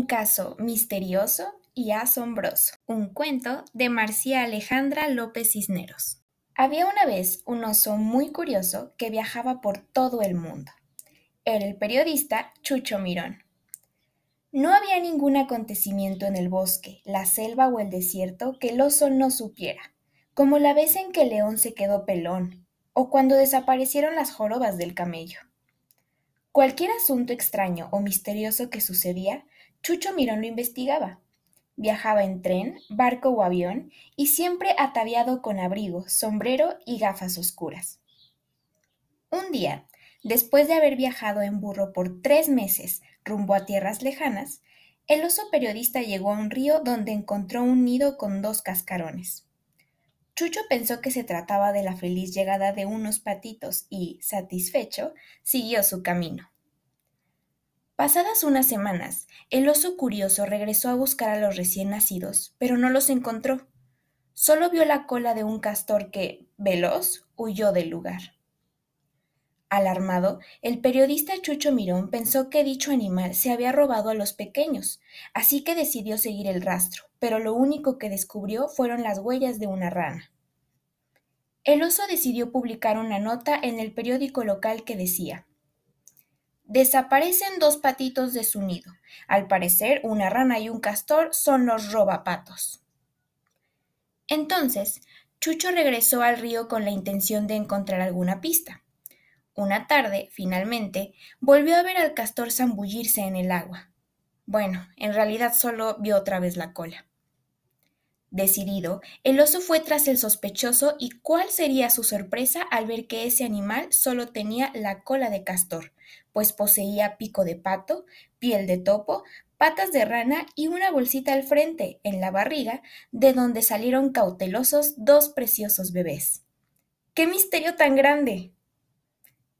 caso misterioso y asombroso. Un cuento de Marcia Alejandra López Cisneros. Había una vez un oso muy curioso que viajaba por todo el mundo. Era el periodista Chucho Mirón. No había ningún acontecimiento en el bosque, la selva o el desierto que el oso no supiera, como la vez en que el león se quedó pelón, o cuando desaparecieron las jorobas del camello. Cualquier asunto extraño o misterioso que sucedía, Chucho Mirón lo investigaba. Viajaba en tren, barco o avión y siempre ataviado con abrigo, sombrero y gafas oscuras. Un día, después de haber viajado en burro por tres meses rumbo a tierras lejanas, el oso periodista llegó a un río donde encontró un nido con dos cascarones. Chucho pensó que se trataba de la feliz llegada de unos patitos y, satisfecho, siguió su camino. Pasadas unas semanas, el oso curioso regresó a buscar a los recién nacidos, pero no los encontró. Solo vio la cola de un castor que, veloz, huyó del lugar. Alarmado, el periodista Chucho Mirón pensó que dicho animal se había robado a los pequeños, así que decidió seguir el rastro, pero lo único que descubrió fueron las huellas de una rana. El oso decidió publicar una nota en el periódico local que decía Desaparecen dos patitos de su nido. Al parecer, una rana y un castor son los robapatos. Entonces, Chucho regresó al río con la intención de encontrar alguna pista. Una tarde, finalmente, volvió a ver al castor zambullirse en el agua. Bueno, en realidad solo vio otra vez la cola. Decidido, el oso fue tras el sospechoso y cuál sería su sorpresa al ver que ese animal solo tenía la cola de castor, pues poseía pico de pato, piel de topo, patas de rana y una bolsita al frente, en la barriga, de donde salieron cautelosos dos preciosos bebés. ¡Qué misterio tan grande!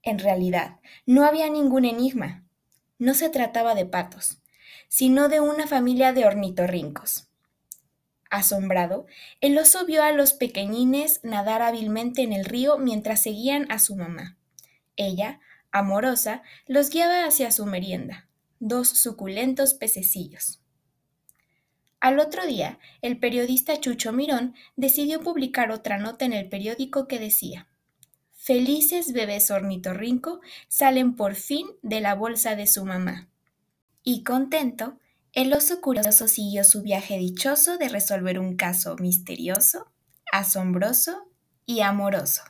En realidad, no había ningún enigma. No se trataba de patos, sino de una familia de ornitorrincos. Asombrado, el oso vio a los pequeñines nadar hábilmente en el río mientras seguían a su mamá. Ella, amorosa, los guiaba hacia su merienda, dos suculentos pececillos. Al otro día, el periodista Chucho Mirón decidió publicar otra nota en el periódico que decía Felices bebés ornitorrinco salen por fin de la bolsa de su mamá. Y contento, el oso curioso siguió su viaje dichoso de resolver un caso misterioso, asombroso y amoroso.